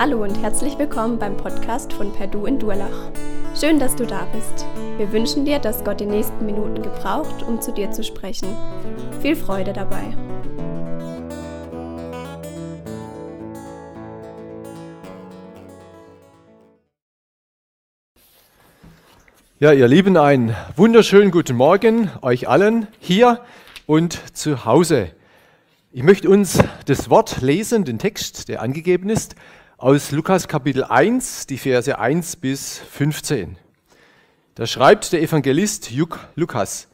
Hallo und herzlich willkommen beim Podcast von Perdu in Durlach. Schön, dass du da bist. Wir wünschen dir, dass Gott die nächsten Minuten gebraucht, um zu dir zu sprechen. Viel Freude dabei. Ja, ihr Lieben, einen wunderschönen guten Morgen euch allen hier und zu Hause. Ich möchte uns das Wort lesen, den Text, der angegeben ist, aus Lukas Kapitel 1, die Verse 1 bis 15. Da schreibt der Evangelist Lukas,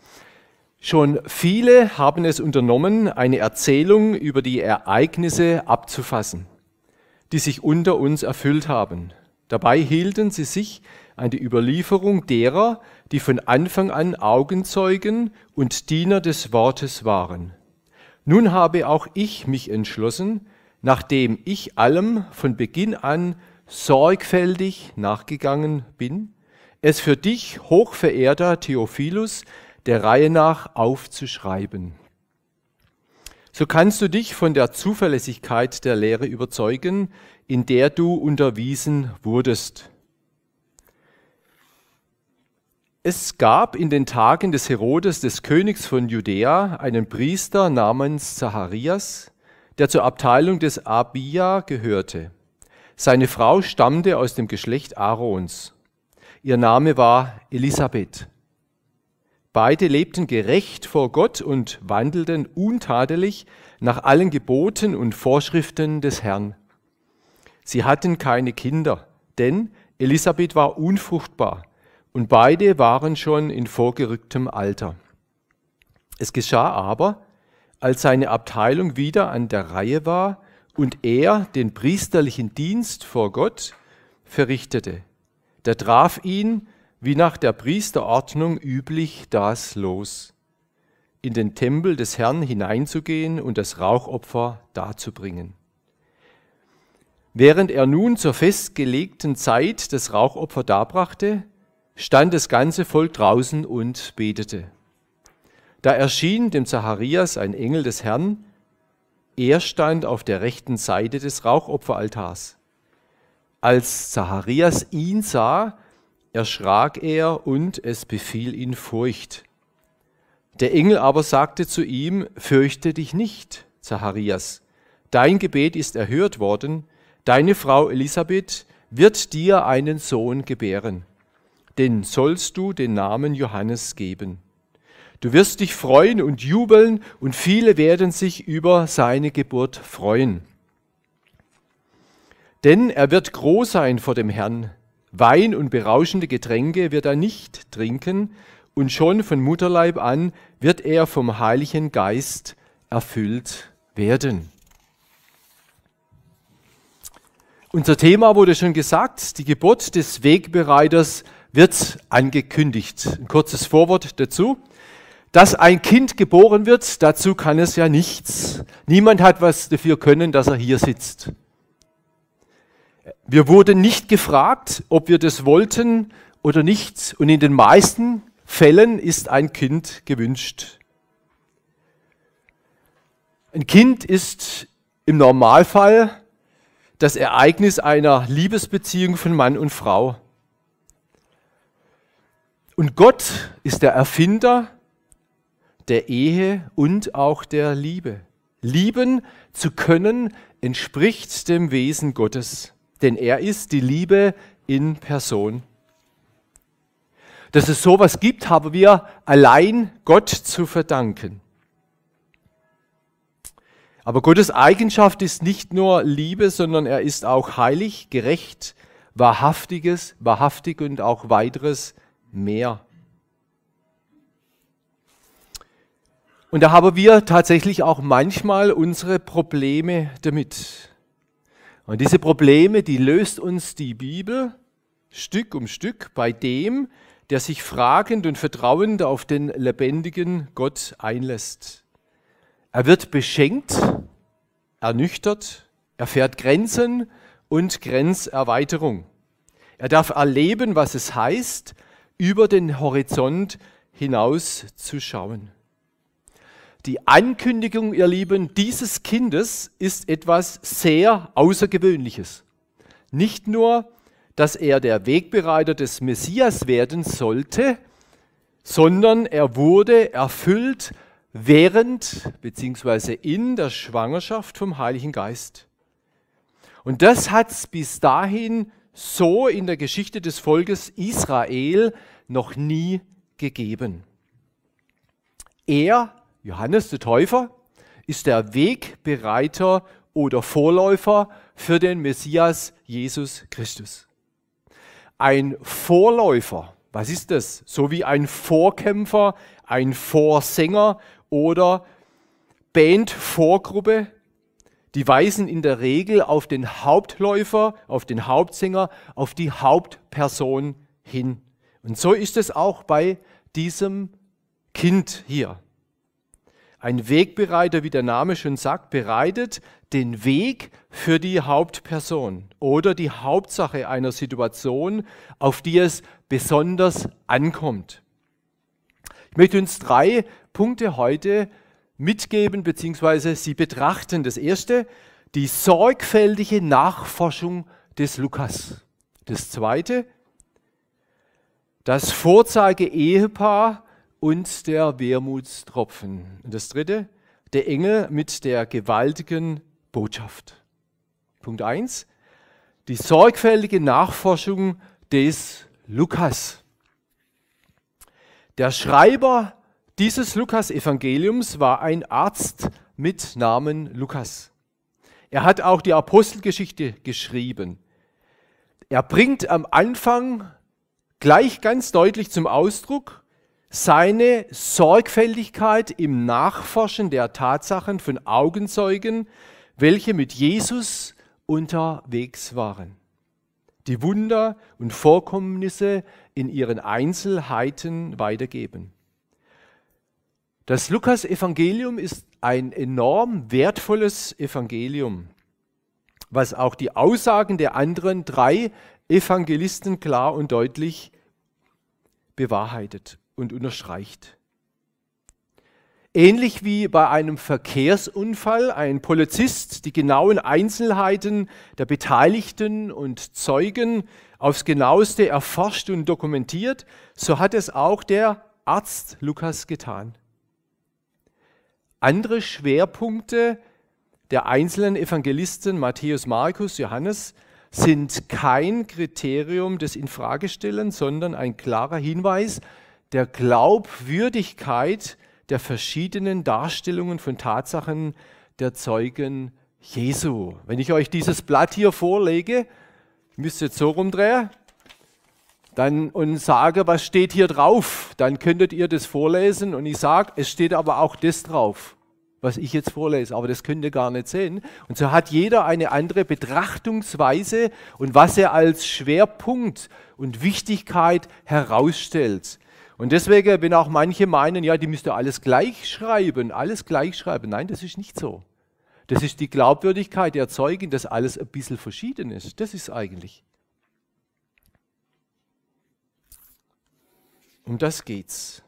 schon viele haben es unternommen, eine Erzählung über die Ereignisse abzufassen, die sich unter uns erfüllt haben. Dabei hielten sie sich an die Überlieferung derer, die von Anfang an Augenzeugen und Diener des Wortes waren. Nun habe auch ich mich entschlossen, nachdem ich allem von Beginn an sorgfältig nachgegangen bin, es für dich, hochverehrter Theophilus, der Reihe nach aufzuschreiben. So kannst du dich von der Zuverlässigkeit der Lehre überzeugen, in der du unterwiesen wurdest Es gab in den Tagen des Herodes, des Königs von Judäa, einen Priester namens Zacharias, der zur Abteilung des Abia gehörte. Seine Frau stammte aus dem Geschlecht Aarons. Ihr Name war Elisabeth. Beide lebten gerecht vor Gott und wandelten untadelig nach allen Geboten und Vorschriften des Herrn. Sie hatten keine Kinder, denn Elisabeth war unfruchtbar und beide waren schon in vorgerücktem Alter. Es geschah aber, als seine Abteilung wieder an der Reihe war und er den priesterlichen Dienst vor Gott verrichtete. Da traf ihn, wie nach der Priesterordnung üblich, das los, in den Tempel des Herrn hineinzugehen und das Rauchopfer darzubringen. Während er nun zur festgelegten Zeit das Rauchopfer darbrachte, stand das ganze Volk draußen und betete. Da erschien dem Zacharias ein Engel des Herrn. Er stand auf der rechten Seite des Rauchopferaltars. Als Zacharias ihn sah, erschrak er und es befiel ihn Furcht. Der Engel aber sagte zu ihm, Fürchte dich nicht, Zacharias, dein Gebet ist erhört worden, deine Frau Elisabeth wird dir einen Sohn gebären den sollst du den Namen Johannes geben. Du wirst dich freuen und jubeln und viele werden sich über seine Geburt freuen. Denn er wird groß sein vor dem Herrn. Wein und berauschende Getränke wird er nicht trinken und schon von Mutterleib an wird er vom Heiligen Geist erfüllt werden. Unser Thema wurde schon gesagt, die Geburt des Wegbereiters wird angekündigt. Ein kurzes Vorwort dazu. Dass ein Kind geboren wird, dazu kann es ja nichts. Niemand hat was dafür können, dass er hier sitzt. Wir wurden nicht gefragt, ob wir das wollten oder nicht. Und in den meisten Fällen ist ein Kind gewünscht. Ein Kind ist im Normalfall das Ereignis einer Liebesbeziehung von Mann und Frau. Und Gott ist der Erfinder der Ehe und auch der Liebe. Lieben zu können entspricht dem Wesen Gottes, denn er ist die Liebe in Person. Dass es sowas gibt, haben wir allein Gott zu verdanken. Aber Gottes Eigenschaft ist nicht nur Liebe, sondern er ist auch heilig, gerecht, wahrhaftiges, wahrhaftig und auch weiteres mehr. Und da haben wir tatsächlich auch manchmal unsere Probleme damit. Und diese Probleme, die löst uns die Bibel Stück um Stück bei dem, der sich fragend und vertrauend auf den lebendigen Gott einlässt. Er wird beschenkt, ernüchtert, erfährt Grenzen und Grenzerweiterung. Er darf erleben, was es heißt, über den Horizont hinaus zu schauen. Die Ankündigung, ihr Lieben, dieses Kindes ist etwas sehr Außergewöhnliches. Nicht nur, dass er der Wegbereiter des Messias werden sollte, sondern er wurde erfüllt während bzw. in der Schwangerschaft vom Heiligen Geist. Und das hat es bis dahin so in der Geschichte des Volkes Israel noch nie gegeben. Er, Johannes der Täufer, ist der Wegbereiter oder Vorläufer für den Messias Jesus Christus. Ein Vorläufer, was ist das? So wie ein Vorkämpfer, ein Vorsänger oder Bandvorgruppe, die weisen in der Regel auf den Hauptläufer, auf den Hauptsänger, auf die Hauptperson hin. Und so ist es auch bei diesem Kind hier. Ein Wegbereiter, wie der Name schon sagt, bereitet den Weg für die Hauptperson oder die Hauptsache einer Situation, auf die es besonders ankommt. Ich möchte uns drei Punkte heute mitgeben bzw. sie betrachten. Das erste, die sorgfältige Nachforschung des Lukas. Das zweite, das Vorzeige-Ehepaar und der Wermutstropfen. Und das dritte, der Engel mit der gewaltigen Botschaft. Punkt 1, die sorgfältige Nachforschung des Lukas. Der Schreiber dieses Lukas-Evangeliums war ein Arzt mit Namen Lukas. Er hat auch die Apostelgeschichte geschrieben. Er bringt am Anfang gleich ganz deutlich zum Ausdruck seine Sorgfältigkeit im Nachforschen der Tatsachen von Augenzeugen, welche mit Jesus unterwegs waren die Wunder und Vorkommnisse in ihren Einzelheiten weitergeben. Das Lukas-Evangelium ist ein enorm wertvolles Evangelium, was auch die Aussagen der anderen drei Evangelisten klar und deutlich bewahrheitet und unterstreicht. Ähnlich wie bei einem Verkehrsunfall ein Polizist die genauen Einzelheiten der Beteiligten und Zeugen aufs genaueste erforscht und dokumentiert, so hat es auch der Arzt Lukas getan. Andere Schwerpunkte der einzelnen Evangelisten Matthäus, Markus, Johannes sind kein Kriterium des Infragestellens, sondern ein klarer Hinweis der Glaubwürdigkeit der verschiedenen Darstellungen von Tatsachen der Zeugen Jesu. Wenn ich euch dieses Blatt hier vorlege, müsst ihr jetzt so rumdrehen, dann und sage, was steht hier drauf, dann könntet ihr das vorlesen und ich sage, es steht aber auch das drauf, was ich jetzt vorlese, aber das könnt ihr gar nicht sehen. Und so hat jeder eine andere Betrachtungsweise und was er als Schwerpunkt und Wichtigkeit herausstellt. Und deswegen, wenn auch manche meinen, ja, die müsste alles gleich schreiben, alles gleich schreiben. Nein, das ist nicht so. Das ist die Glaubwürdigkeit der Zeugen, dass alles ein bisschen verschieden ist. Das ist eigentlich. Um das geht's.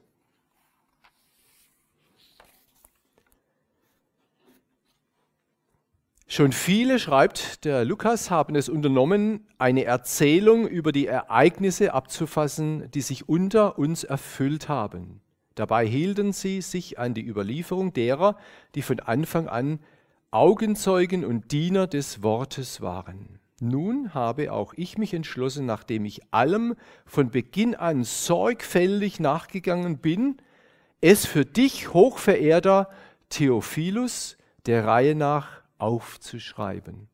Schon viele, schreibt der Lukas, haben es unternommen, eine Erzählung über die Ereignisse abzufassen, die sich unter uns erfüllt haben. Dabei hielten sie sich an die Überlieferung derer, die von Anfang an Augenzeugen und Diener des Wortes waren. Nun habe auch ich mich entschlossen, nachdem ich allem von Beginn an sorgfältig nachgegangen bin, es für dich, hochverehrter Theophilus, der Reihe nach aufzuschreiben.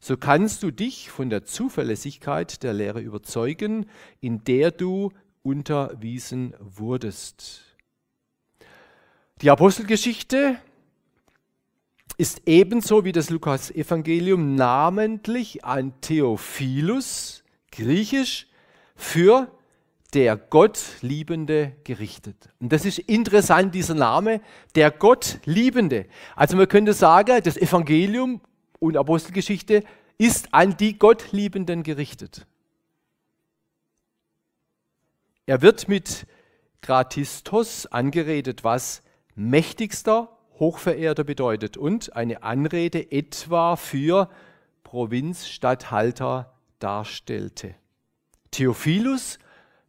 So kannst du dich von der Zuverlässigkeit der Lehre überzeugen, in der du unterwiesen wurdest. Die Apostelgeschichte ist ebenso wie das Lukas-Evangelium namentlich an Theophilus, griechisch, für der Gottliebende gerichtet. Und das ist interessant, dieser Name, der Gottliebende. Also man könnte sagen, das Evangelium und Apostelgeschichte ist an die Gottliebenden gerichtet. Er wird mit Gratistos angeredet, was mächtigster, hochverehrter bedeutet und eine Anrede etwa für Provinzstatthalter darstellte. Theophilus,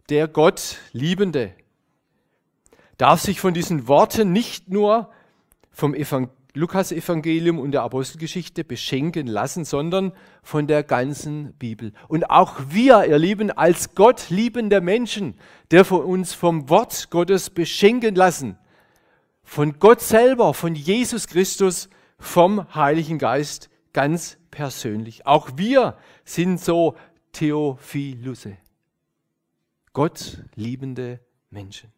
der Gott liebende, darf sich von diesen Worten nicht nur vom Lukas-Evangelium und der Apostelgeschichte beschenken lassen, sondern von der ganzen Bibel. Und auch wir, ihr Lieben, als Gott liebende Menschen, der uns vom Wort Gottes beschenken lassen, von Gott selber, von Jesus Christus, vom Heiligen Geist ganz persönlich. Auch wir sind so Theophilusse, Gott liebende Menschen.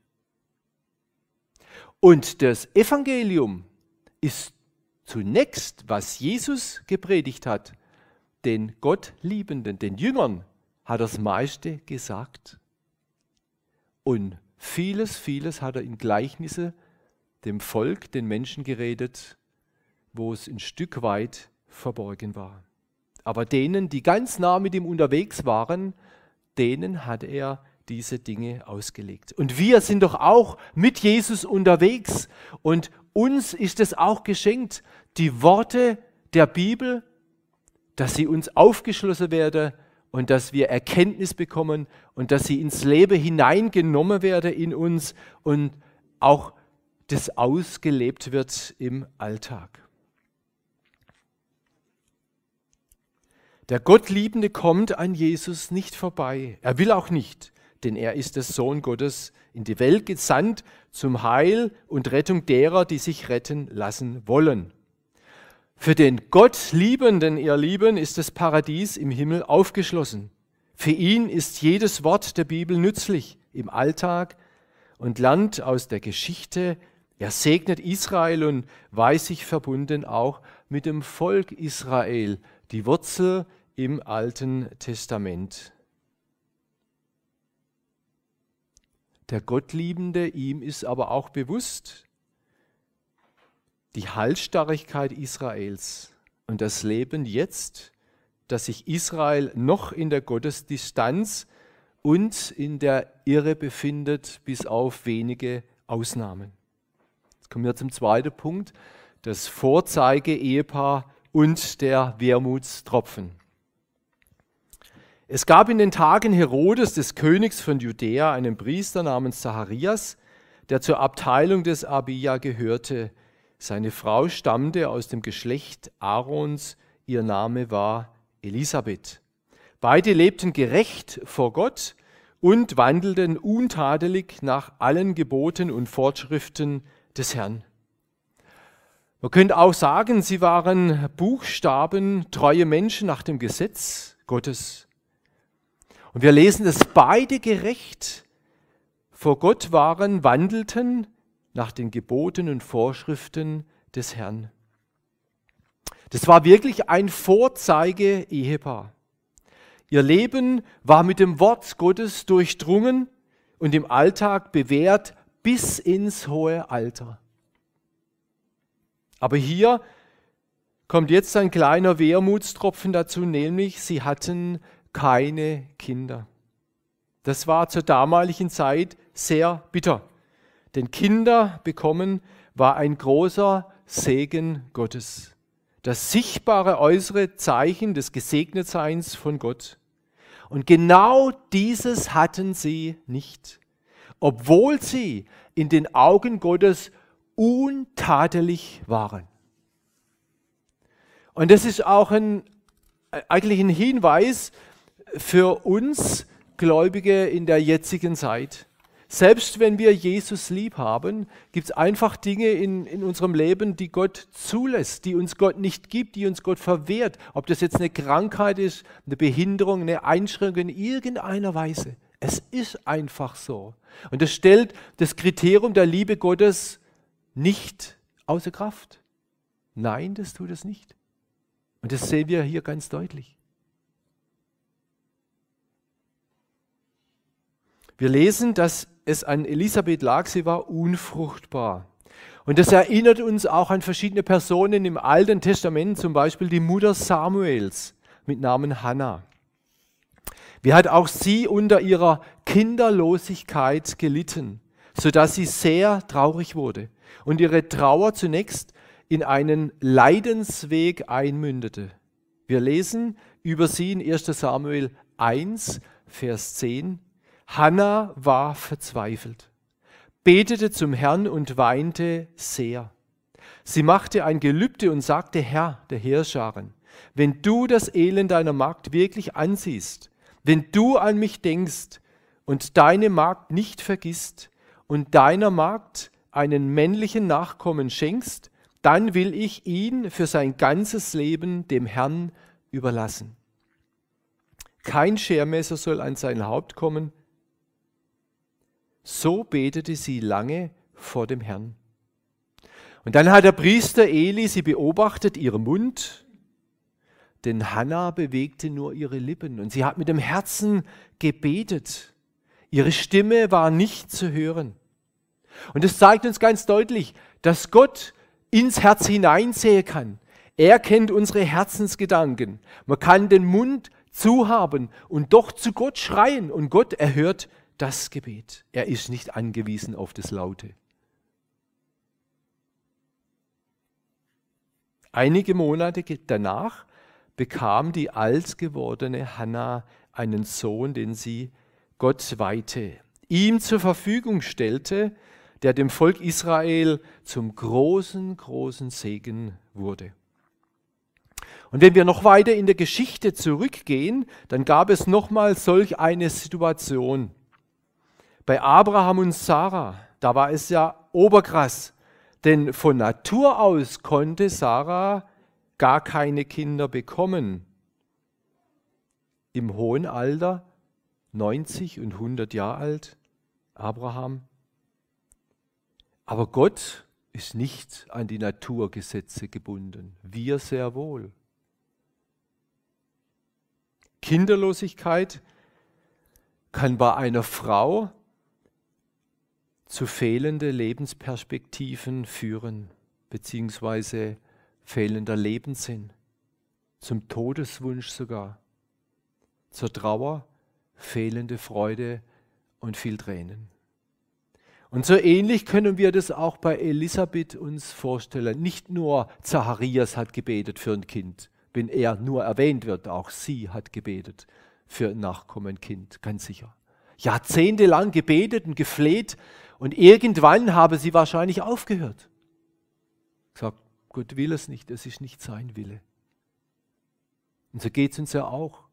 Und das Evangelium ist zunächst, was Jesus gepredigt hat, den Gottliebenden, den Jüngern, hat er das meiste gesagt. Und vieles, vieles hat er in Gleichnisse dem Volk, den Menschen geredet, wo es ein Stück weit verborgen war. Aber denen, die ganz nah mit ihm unterwegs waren, denen hat er diese Dinge ausgelegt. Und wir sind doch auch mit Jesus unterwegs und uns ist es auch geschenkt, die Worte der Bibel, dass sie uns aufgeschlossen werden und dass wir Erkenntnis bekommen und dass sie ins Leben hineingenommen werden in uns und auch das ausgelebt wird im Alltag. Der Gottliebende kommt an Jesus nicht vorbei. Er will auch nicht, denn er ist der Sohn Gottes in die Welt gesandt zum Heil und Rettung derer, die sich retten lassen wollen. Für den Gottliebenden, ihr Lieben, ist das Paradies im Himmel aufgeschlossen. Für ihn ist jedes Wort der Bibel nützlich im Alltag und lernt aus der Geschichte. Er segnet Israel und weiß sich verbunden auch mit dem Volk Israel, die Wurzel im Alten Testament. Der Gottliebende, ihm ist aber auch bewusst die Halsstarrigkeit Israels und das Leben jetzt, dass sich Israel noch in der Gottesdistanz und in der Irre befindet, bis auf wenige Ausnahmen. Jetzt kommen wir zum zweiten Punkt, das Vorzeige-Ehepaar und der Wermutstropfen. Es gab in den Tagen Herodes, des Königs von Judäa, einen Priester namens Zacharias, der zur Abteilung des Abia gehörte. Seine Frau stammte aus dem Geschlecht Aarons, ihr Name war Elisabeth. Beide lebten gerecht vor Gott und wandelten untadelig nach allen Geboten und Fortschriften des Herrn. Man könnte auch sagen, sie waren Buchstaben treue Menschen nach dem Gesetz Gottes. Und wir lesen, dass beide gerecht vor Gott waren, wandelten nach den Geboten und Vorschriften des Herrn. Das war wirklich ein Vorzeige-Ehepaar. Ihr Leben war mit dem Wort Gottes durchdrungen und im Alltag bewährt bis ins hohe Alter. Aber hier kommt jetzt ein kleiner Wermutstropfen dazu, nämlich sie hatten keine Kinder. Das war zur damaligen Zeit sehr bitter. Denn Kinder bekommen war ein großer Segen Gottes. Das sichtbare äußere Zeichen des Gesegnetseins von Gott. Und genau dieses hatten sie nicht, obwohl sie in den Augen Gottes untadelig waren. Und das ist auch ein, eigentlich ein Hinweis für uns Gläubige in der jetzigen Zeit. Selbst wenn wir Jesus lieb haben, gibt es einfach Dinge in, in unserem Leben, die Gott zulässt, die uns Gott nicht gibt, die uns Gott verwehrt. Ob das jetzt eine Krankheit ist, eine Behinderung, eine Einschränkung in irgendeiner Weise. Es ist einfach so. Und das stellt das Kriterium der Liebe Gottes nicht außer Kraft. Nein, das tut es nicht. Und das sehen wir hier ganz deutlich. Wir lesen, dass es an Elisabeth lag, sie war unfruchtbar. Und das erinnert uns auch an verschiedene Personen im Alten Testament, zum Beispiel die Mutter Samuels mit Namen Hannah. Wie hat auch sie unter ihrer Kinderlosigkeit gelitten, sodass sie sehr traurig wurde und ihre Trauer zunächst in einen Leidensweg einmündete. Wir lesen, über sie in 1 Samuel 1, Vers 10. Hannah war verzweifelt, betete zum Herrn und weinte sehr. Sie machte ein Gelübde und sagte, Herr der Heerscharen, wenn du das Elend deiner Magd wirklich ansiehst, wenn du an mich denkst und deine Magd nicht vergisst und deiner Magd einen männlichen Nachkommen schenkst, dann will ich ihn für sein ganzes Leben dem Herrn überlassen. Kein Schermesser soll an sein Haupt kommen. So betete sie lange vor dem Herrn. Und dann hat der Priester Eli sie beobachtet, ihren Mund, denn Hannah bewegte nur ihre Lippen und sie hat mit dem Herzen gebetet. Ihre Stimme war nicht zu hören. Und es zeigt uns ganz deutlich, dass Gott ins Herz hineinsehen kann. Er kennt unsere Herzensgedanken. Man kann den Mund zuhaben und doch zu Gott schreien und Gott erhört das Gebet. Er ist nicht angewiesen auf das Laute. Einige Monate danach bekam die alt gewordene Hannah einen Sohn, den sie Gott weihte, ihm zur Verfügung stellte, der dem Volk Israel zum großen, großen Segen wurde. Und wenn wir noch weiter in der Geschichte zurückgehen, dann gab es nochmal solch eine Situation. Bei Abraham und Sarah, da war es ja oberkrass, denn von Natur aus konnte Sarah gar keine Kinder bekommen. Im hohen Alter, 90 und 100 Jahre alt, Abraham. Aber Gott ist nicht an die Naturgesetze gebunden. Wir sehr wohl. Kinderlosigkeit kann bei einer Frau zu fehlende Lebensperspektiven führen, beziehungsweise fehlender Lebenssinn, zum Todeswunsch sogar, zur Trauer, fehlende Freude und viel Tränen. Und so ähnlich können wir das auch bei Elisabeth uns vorstellen. Nicht nur Zacharias hat gebetet für ein Kind, wenn er nur erwähnt wird, auch sie hat gebetet für ein Nachkommenkind, ganz sicher. Jahrzehntelang gebetet und gefleht und irgendwann habe sie wahrscheinlich aufgehört. Gesagt, Gott will es nicht, es ist nicht sein Wille. Und so geht es uns ja auch.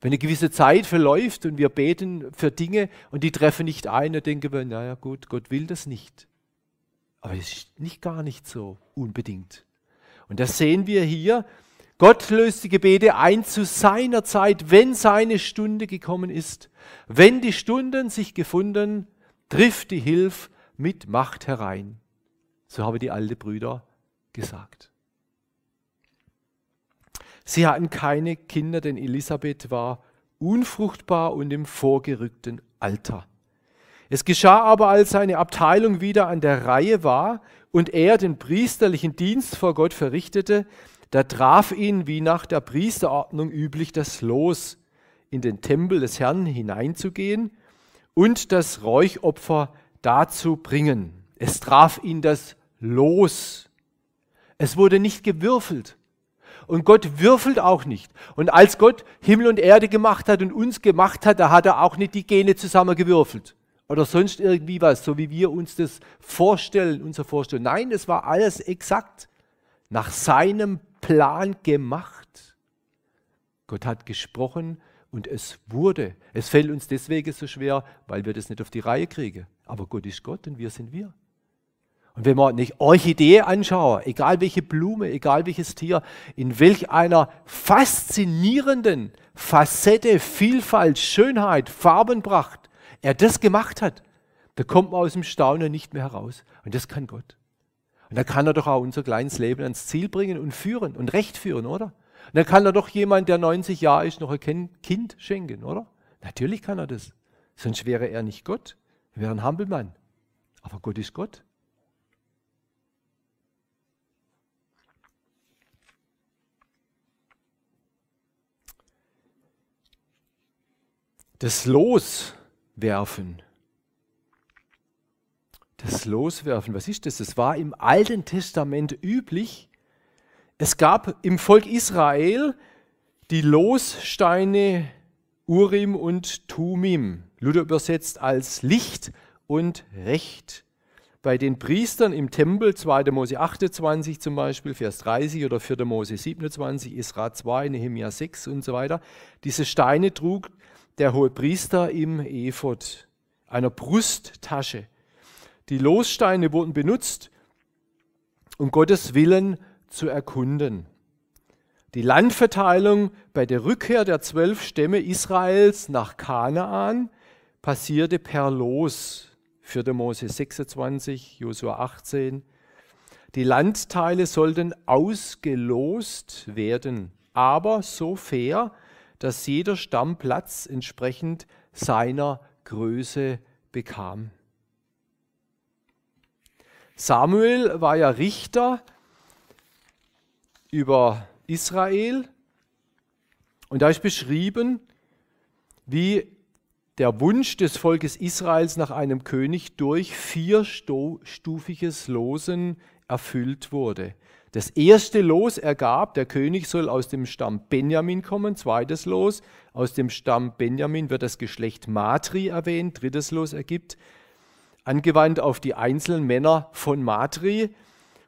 Wenn eine gewisse Zeit verläuft und wir beten für Dinge und die treffen nicht ein, dann denken wir, naja gut, Gott will das nicht. Aber es ist nicht gar nicht so unbedingt. Und das sehen wir hier. Gott löst die Gebete ein zu seiner Zeit, wenn seine Stunde gekommen ist. Wenn die Stunden sich gefunden, trifft die Hilfe mit Macht herein. So haben die alten Brüder gesagt. Sie hatten keine Kinder, denn Elisabeth war unfruchtbar und im vorgerückten Alter. Es geschah aber, als seine Abteilung wieder an der Reihe war und er den priesterlichen Dienst vor Gott verrichtete, da traf ihn, wie nach der Priesterordnung üblich, das Los, in den Tempel des Herrn hineinzugehen und das Räuchopfer dazu bringen. Es traf ihn das Los. Es wurde nicht gewürfelt. Und Gott würfelt auch nicht. Und als Gott Himmel und Erde gemacht hat und uns gemacht hat, da hat er auch nicht die Gene zusammengewürfelt. Oder sonst irgendwie was, so wie wir uns das vorstellen, unser Vorstellen. Nein, es war alles exakt nach seinem Plan gemacht. Gott hat gesprochen und es wurde. Es fällt uns deswegen so schwer, weil wir das nicht auf die Reihe kriegen. Aber Gott ist Gott und wir sind wir. Und wenn man nicht Orchidee anschaut, egal welche Blume, egal welches Tier, in welch einer faszinierenden Facette, Vielfalt, Schönheit, Farbenpracht er das gemacht hat, da kommt man aus dem Staunen nicht mehr heraus. Und das kann Gott. Und da kann er doch auch unser kleines Leben ans Ziel bringen und führen und recht führen, oder? Und dann kann er doch jemand, der 90 Jahre ist, noch ein Kind schenken, oder? Natürlich kann er das. Sonst wäre er nicht Gott. Er wäre ein Hampelmann. Aber Gott ist Gott. Das Loswerfen. Das Loswerfen, was ist das? Das war im Alten Testament üblich. Es gab im Volk Israel die Lossteine Urim und Tumim, Luther übersetzt als Licht und Recht. Bei den Priestern im Tempel, 2. Mose 28 zum Beispiel, Vers 30 oder 4. Mose 27, Isra 2, Nehemiah 6 und so weiter. Diese Steine trug der hohe Priester im Ephod, einer Brusttasche. Die Lossteine wurden benutzt, um Gottes Willen zu erkunden. Die Landverteilung bei der Rückkehr der zwölf Stämme Israels nach Kanaan passierte per Los. 4. Mose 26, Josua 18. Die Landteile sollten ausgelost werden, aber so fair, dass jeder Stamm Platz entsprechend seiner Größe bekam. Samuel war ja Richter über Israel und da ist beschrieben, wie der Wunsch des Volkes Israels nach einem König durch vierstufiges Losen erfüllt wurde. Das erste Los ergab, der König soll aus dem Stamm Benjamin kommen. Zweites Los, aus dem Stamm Benjamin wird das Geschlecht Matri erwähnt. Drittes Los ergibt, angewandt auf die einzelnen Männer von Matri.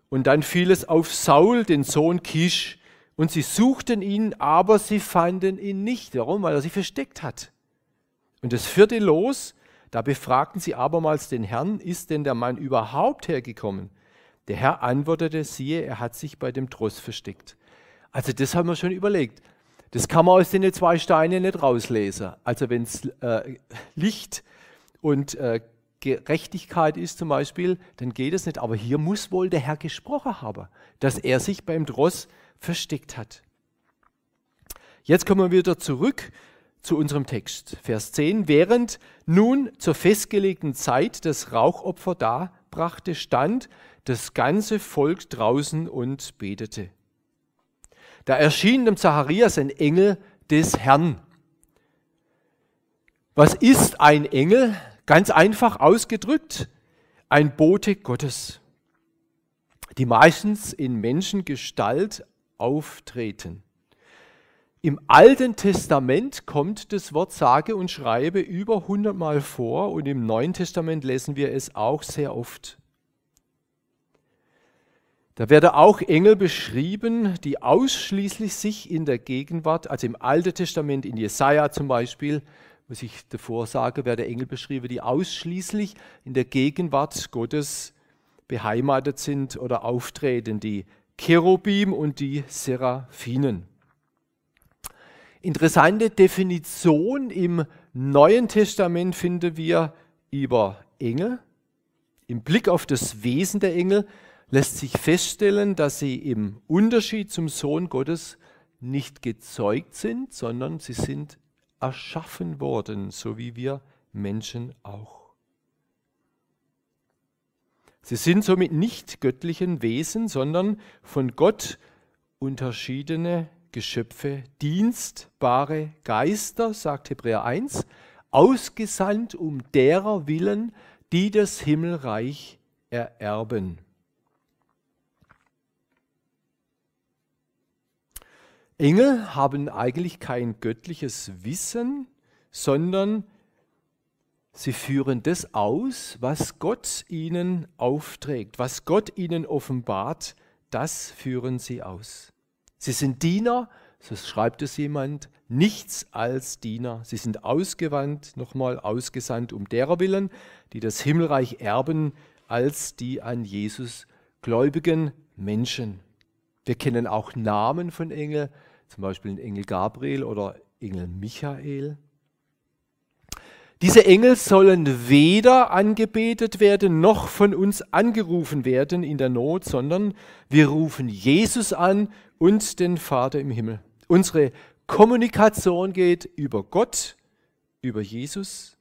Und dann fiel es auf Saul, den Sohn Kisch. Und sie suchten ihn, aber sie fanden ihn nicht. Warum? Weil er sich versteckt hat. Und das vierte Los, da befragten sie abermals den Herrn, ist denn der Mann überhaupt hergekommen? Der Herr antwortete, siehe, er hat sich bei dem Tross versteckt. Also das haben wir schon überlegt. Das kann man aus den zwei Steinen nicht rauslesen. Also wenn es äh, Licht und äh, Gerechtigkeit ist zum Beispiel, dann geht es nicht. Aber hier muss wohl der Herr gesprochen haben, dass er sich beim Tross versteckt hat. Jetzt kommen wir wieder zurück zu unserem Text. Vers 10. Während nun zur festgelegten Zeit das Rauchopfer darbrachte, stand das ganze Volk draußen und betete. Da erschien dem Zacharias ein Engel des Herrn. Was ist ein Engel? Ganz einfach ausgedrückt, ein Bote Gottes, die meistens in Menschengestalt auftreten. Im Alten Testament kommt das Wort sage und schreibe über 100 Mal vor und im Neuen Testament lesen wir es auch sehr oft. Da werden auch Engel beschrieben, die ausschließlich sich in der Gegenwart, also im Alten Testament, in Jesaja zum Beispiel, was ich davor sage, werden Engel beschrieben, die ausschließlich in der Gegenwart Gottes beheimatet sind oder auftreten, die Cherubim und die Seraphinen. Interessante Definition im Neuen Testament finden wir über Engel. Im Blick auf das Wesen der Engel lässt sich feststellen, dass sie im Unterschied zum Sohn Gottes nicht gezeugt sind, sondern sie sind erschaffen worden, so wie wir Menschen auch. Sie sind somit nicht göttlichen Wesen, sondern von Gott unterschiedene Geschöpfe, dienstbare Geister, sagt Hebräer 1, ausgesandt um derer willen, die das Himmelreich ererben. Engel haben eigentlich kein göttliches Wissen, sondern sie führen das aus, was Gott ihnen aufträgt, was Gott ihnen offenbart, das führen sie aus. Sie sind Diener, so schreibt es jemand, nichts als Diener. Sie sind ausgewandt, nochmal ausgesandt um derer willen, die das Himmelreich erben, als die an Jesus gläubigen Menschen. Wir kennen auch Namen von Engeln, zum Beispiel den Engel Gabriel oder Engel Michael. Diese Engel sollen weder angebetet werden noch von uns angerufen werden in der Not, sondern wir rufen Jesus an und den Vater im Himmel. Unsere Kommunikation geht über Gott, über Jesus.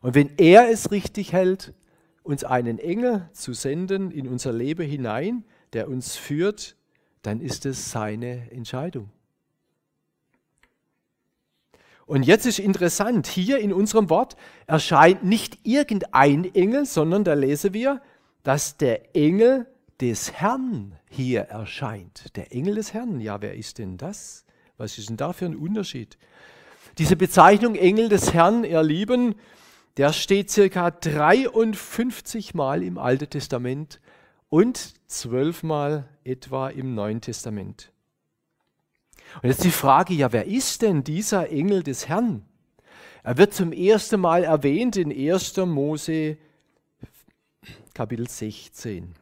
Und wenn er es richtig hält, uns einen Engel zu senden in unser Leben hinein, der uns führt, dann ist es seine Entscheidung. Und jetzt ist interessant, hier in unserem Wort erscheint nicht irgendein Engel, sondern da lesen wir, dass der Engel des Herrn hier erscheint. Der Engel des Herrn, ja, wer ist denn das? Was ist denn da für ein Unterschied? Diese Bezeichnung Engel des Herrn, ihr Lieben, der steht circa 53 Mal im Alten Testament und zwölfmal etwa im Neuen Testament. Und jetzt die Frage, ja, wer ist denn dieser Engel des Herrn? Er wird zum ersten Mal erwähnt in 1. Mose Kapitel 16.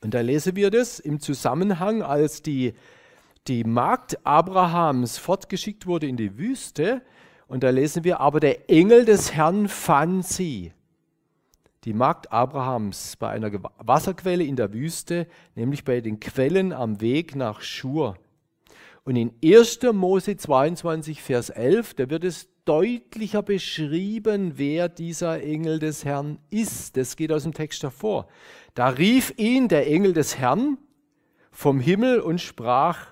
Und da lesen wir das im Zusammenhang, als die, die Magd Abrahams fortgeschickt wurde in die Wüste. Und da lesen wir, aber der Engel des Herrn fand sie. Die Magd Abrahams bei einer Wasserquelle in der Wüste, nämlich bei den Quellen am Weg nach Schur. Und in 1. Mose 22, Vers 11, da wird es deutlicher beschrieben, wer dieser Engel des Herrn ist. Das geht aus dem Text hervor. Da rief ihn der Engel des Herrn vom Himmel und sprach,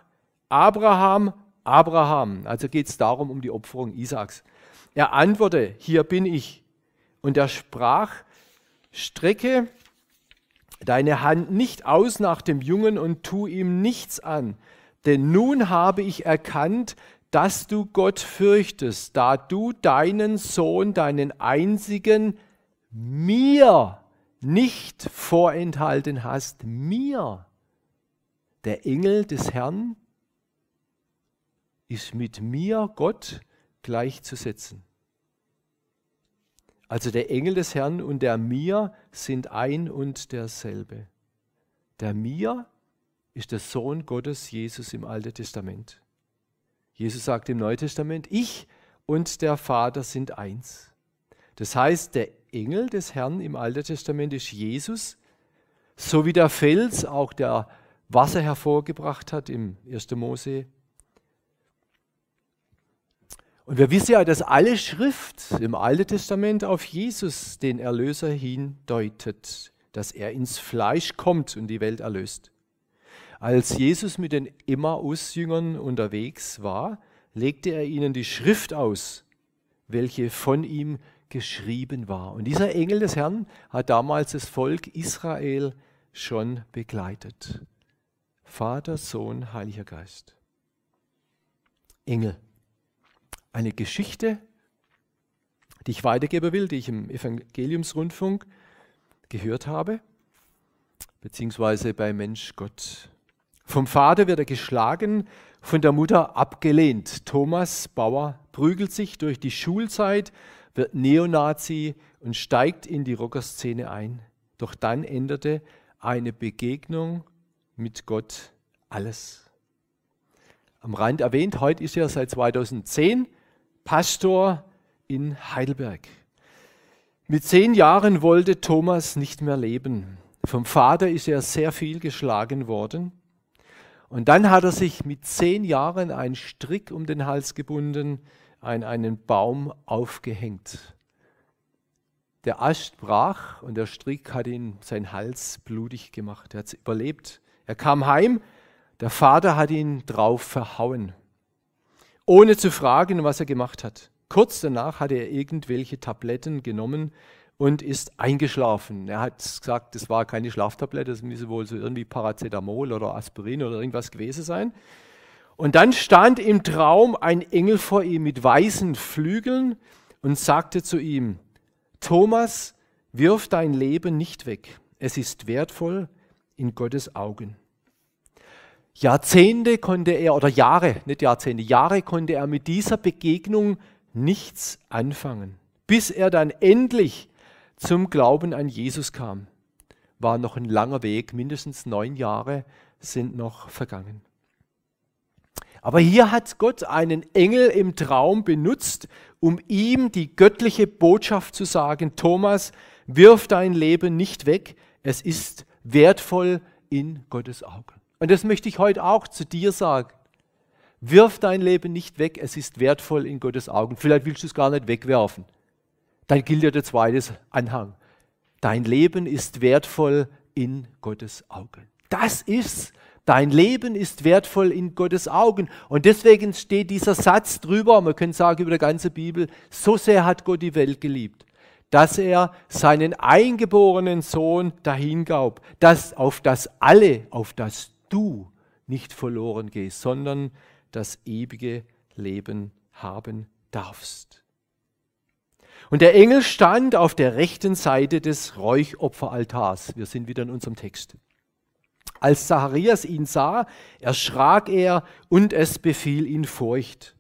Abraham, Abraham. Also geht es darum, um die Opferung Isaaks. Er antwortete, hier bin ich. Und er sprach, strecke deine Hand nicht aus nach dem Jungen und tu ihm nichts an denn nun habe ich erkannt, dass du Gott fürchtest, da du deinen Sohn, deinen einzigen, mir nicht vorenthalten hast, mir. Der Engel des Herrn ist mit mir, Gott, gleichzusetzen. Also der Engel des Herrn und der mir sind ein und derselbe. Der mir ist der Sohn Gottes, Jesus im Alten Testament. Jesus sagt im Neuen Testament, ich und der Vater sind eins. Das heißt, der Engel des Herrn im Alten Testament ist Jesus, so wie der Fels auch der Wasser hervorgebracht hat im 1. Mose. Und wir wissen ja, dass alle Schrift im Alten Testament auf Jesus, den Erlöser, hindeutet, dass er ins Fleisch kommt und die Welt erlöst. Als Jesus mit den Emmaus-Jüngern unterwegs war, legte er ihnen die Schrift aus, welche von ihm geschrieben war. Und dieser Engel des Herrn hat damals das Volk Israel schon begleitet. Vater, Sohn, Heiliger Geist. Engel. Eine Geschichte, die ich weitergeben will, die ich im Evangeliumsrundfunk gehört habe, beziehungsweise bei Mensch Gott vom Vater wird er geschlagen, von der Mutter abgelehnt. Thomas Bauer prügelt sich durch die Schulzeit, wird Neonazi und steigt in die Rockerszene ein. Doch dann änderte eine Begegnung mit Gott alles. Am Rand erwähnt, heute ist er seit 2010 Pastor in Heidelberg. Mit zehn Jahren wollte Thomas nicht mehr leben. Vom Vater ist er sehr viel geschlagen worden. Und dann hat er sich mit zehn Jahren einen Strick um den Hals gebunden, an einen Baum aufgehängt. Der Ast brach und der Strick hat ihn seinen Hals blutig gemacht. Er hat es überlebt. Er kam heim, der Vater hat ihn drauf verhauen, ohne zu fragen, was er gemacht hat. Kurz danach hat er irgendwelche Tabletten genommen und ist eingeschlafen. Er hat gesagt, das war keine Schlaftablette, das müsse wohl so irgendwie Paracetamol oder Aspirin oder irgendwas gewesen sein. Und dann stand im Traum ein Engel vor ihm mit weißen Flügeln und sagte zu ihm, Thomas, wirf dein Leben nicht weg. Es ist wertvoll in Gottes Augen. Jahrzehnte konnte er, oder Jahre, nicht Jahrzehnte, Jahre konnte er mit dieser Begegnung nichts anfangen, bis er dann endlich zum Glauben an Jesus kam, war noch ein langer Weg, mindestens neun Jahre sind noch vergangen. Aber hier hat Gott einen Engel im Traum benutzt, um ihm die göttliche Botschaft zu sagen, Thomas, wirf dein Leben nicht weg, es ist wertvoll in Gottes Augen. Und das möchte ich heute auch zu dir sagen. Wirf dein Leben nicht weg, es ist wertvoll in Gottes Augen. Vielleicht willst du es gar nicht wegwerfen dann gilt ja der zweite Anhang. Dein Leben ist wertvoll in Gottes Augen. Das ist, dein Leben ist wertvoll in Gottes Augen. Und deswegen steht dieser Satz drüber, man könnte sagen über die ganze Bibel, so sehr hat Gott die Welt geliebt, dass er seinen eingeborenen Sohn dahingab, dass auf das alle, auf das du nicht verloren gehst, sondern das ewige Leben haben darfst. Und der Engel stand auf der rechten Seite des Räuchopferaltars. Wir sind wieder in unserem Text. Als Zacharias ihn sah, erschrak er und es befiel ihn Furcht.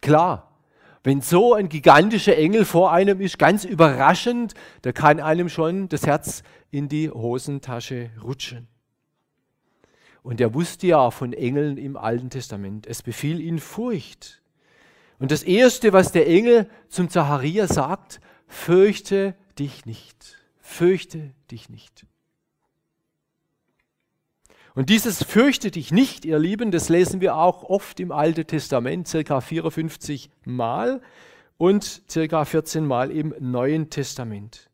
Klar, wenn so ein gigantischer Engel vor einem ist, ganz überraschend, da kann einem schon das Herz in die Hosentasche rutschen. Und er wusste ja von Engeln im Alten Testament. Es befiel ihn Furcht. Und das Erste, was der Engel zum Zacharias sagt, fürchte dich nicht. Fürchte dich nicht. Und dieses fürchte dich nicht, ihr Lieben, das lesen wir auch oft im Alten Testament, circa 54 Mal und circa 14 Mal im Neuen Testament.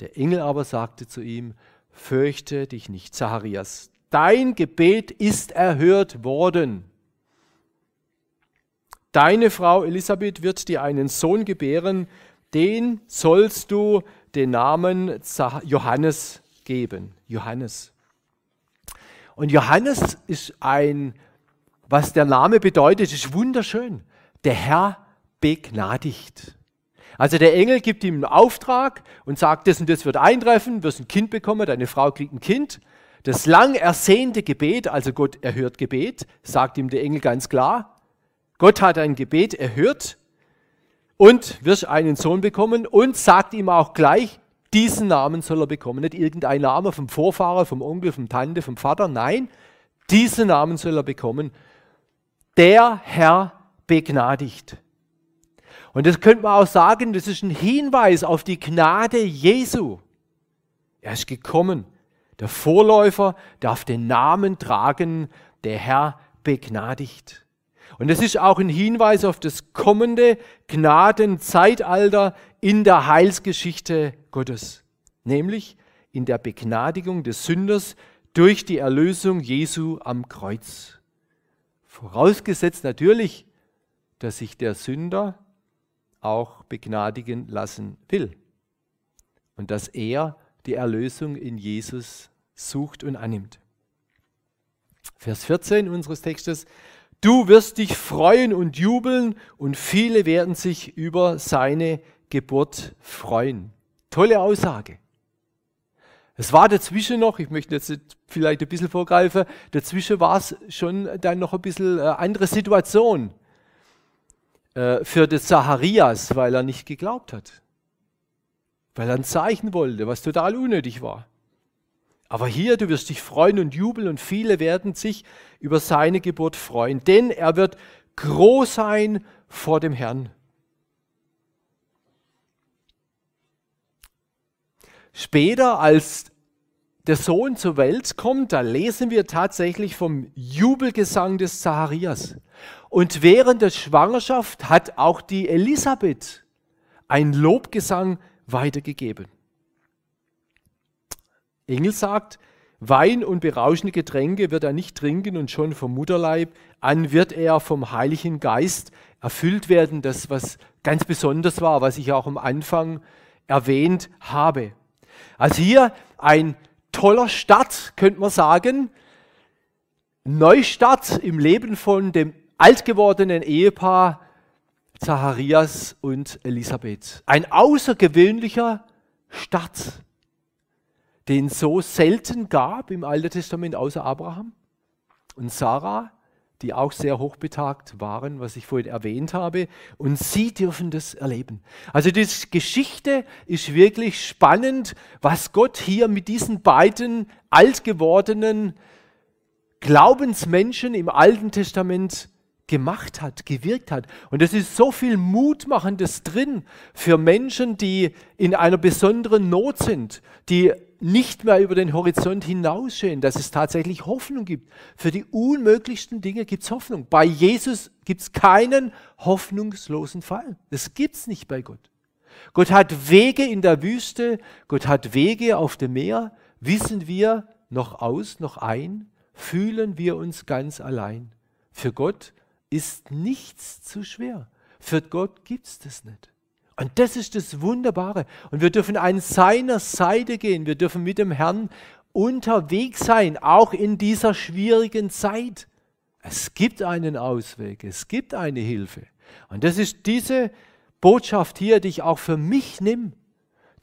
Der Engel aber sagte zu ihm, fürchte dich nicht, Zacharias, dein Gebet ist erhört worden. Deine Frau Elisabeth wird dir einen Sohn gebären, den sollst du den Namen Johannes geben. Johannes. Und Johannes ist ein, was der Name bedeutet, ist wunderschön. Der Herr begnadigt. Also der Engel gibt ihm einen Auftrag und sagt, das und das wird eintreffen, wirst ein Kind bekommen, deine Frau kriegt ein Kind. Das lang ersehnte Gebet, also Gott erhört Gebet, sagt ihm der Engel ganz klar. Gott hat ein Gebet erhört und wirst einen Sohn bekommen und sagt ihm auch gleich, diesen Namen soll er bekommen. Nicht irgendein Name vom Vorfahrer, vom Onkel, vom Tante, vom Vater. Nein, diesen Namen soll er bekommen. Der Herr begnadigt. Und das könnte man auch sagen, das ist ein Hinweis auf die Gnade Jesu. Er ist gekommen. Der Vorläufer darf den Namen tragen, der Herr begnadigt. Und es ist auch ein Hinweis auf das kommende Gnadenzeitalter in der Heilsgeschichte Gottes, nämlich in der Begnadigung des Sünders durch die Erlösung Jesu am Kreuz. Vorausgesetzt natürlich, dass sich der Sünder auch begnadigen lassen will und dass er die Erlösung in Jesus sucht und annimmt. Vers 14 unseres Textes. Du wirst dich freuen und jubeln und viele werden sich über seine Geburt freuen. Tolle Aussage. Es war dazwischen noch, ich möchte jetzt vielleicht ein bisschen vorgreifen, dazwischen war es schon dann noch ein bisschen äh, andere Situation äh, für den Zacharias, weil er nicht geglaubt hat. Weil er ein Zeichen wollte, was total unnötig war. Aber hier, du wirst dich freuen und jubeln und viele werden sich über seine Geburt freuen, denn er wird groß sein vor dem Herrn. Später, als der Sohn zur Welt kommt, da lesen wir tatsächlich vom Jubelgesang des Zacharias. Und während der Schwangerschaft hat auch die Elisabeth ein Lobgesang weitergegeben. Engel sagt, Wein und berauschende Getränke wird er nicht trinken und schon vom Mutterleib an wird er vom Heiligen Geist erfüllt werden. Das, was ganz besonders war, was ich auch am Anfang erwähnt habe. Also hier ein toller Start, könnte man sagen. Neustart im Leben von dem alt gewordenen Ehepaar Zacharias und Elisabeth. Ein außergewöhnlicher Start, den so selten gab im Alten Testament außer Abraham und Sarah die auch sehr hochbetagt waren, was ich vorhin erwähnt habe. Und sie dürfen das erleben. Also die Geschichte ist wirklich spannend, was Gott hier mit diesen beiden alt gewordenen Glaubensmenschen im Alten Testament gemacht hat, gewirkt hat. Und es ist so viel Mutmachendes drin für Menschen, die in einer besonderen Not sind, die nicht mehr über den Horizont hinaussehen, dass es tatsächlich Hoffnung gibt. Für die unmöglichsten Dinge gibt es Hoffnung. Bei Jesus gibt es keinen hoffnungslosen Fall. Das gibt es nicht bei Gott. Gott hat Wege in der Wüste, Gott hat Wege auf dem Meer. Wissen wir noch aus, noch ein? Fühlen wir uns ganz allein? Für Gott ist nichts zu schwer. Für Gott gibt es das nicht. Und das ist das Wunderbare. Und wir dürfen an seiner Seite gehen. Wir dürfen mit dem Herrn unterwegs sein, auch in dieser schwierigen Zeit. Es gibt einen Ausweg, es gibt eine Hilfe. Und das ist diese Botschaft hier, die ich auch für mich nehme,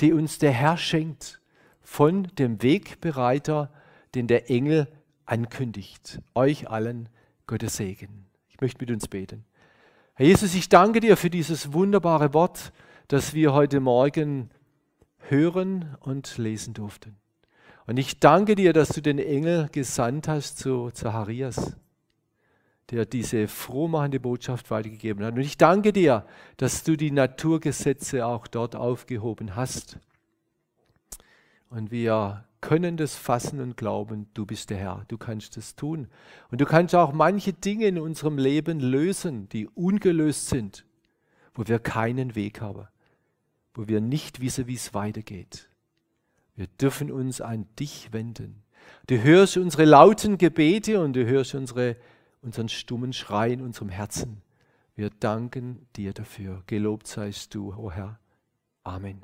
die uns der Herr schenkt von dem Wegbereiter, den der Engel ankündigt. Euch allen Gottes Segen. Ich möchte mit uns beten. Herr Jesus, ich danke dir für dieses wunderbare Wort, das wir heute Morgen hören und lesen durften. Und ich danke dir, dass du den Engel gesandt hast zu Zacharias, der diese frohmachende Botschaft weitergegeben hat. Und ich danke dir, dass du die Naturgesetze auch dort aufgehoben hast. Und wir können das fassen und glauben, du bist der Herr, du kannst es tun. Und du kannst auch manche Dinge in unserem Leben lösen, die ungelöst sind, wo wir keinen Weg haben, wo wir nicht wissen, wie es weitergeht. Wir dürfen uns an dich wenden. Du hörst unsere lauten Gebete und du hörst unsere, unseren stummen Schrei in unserem Herzen. Wir danken dir dafür. Gelobt seist du, o oh Herr. Amen.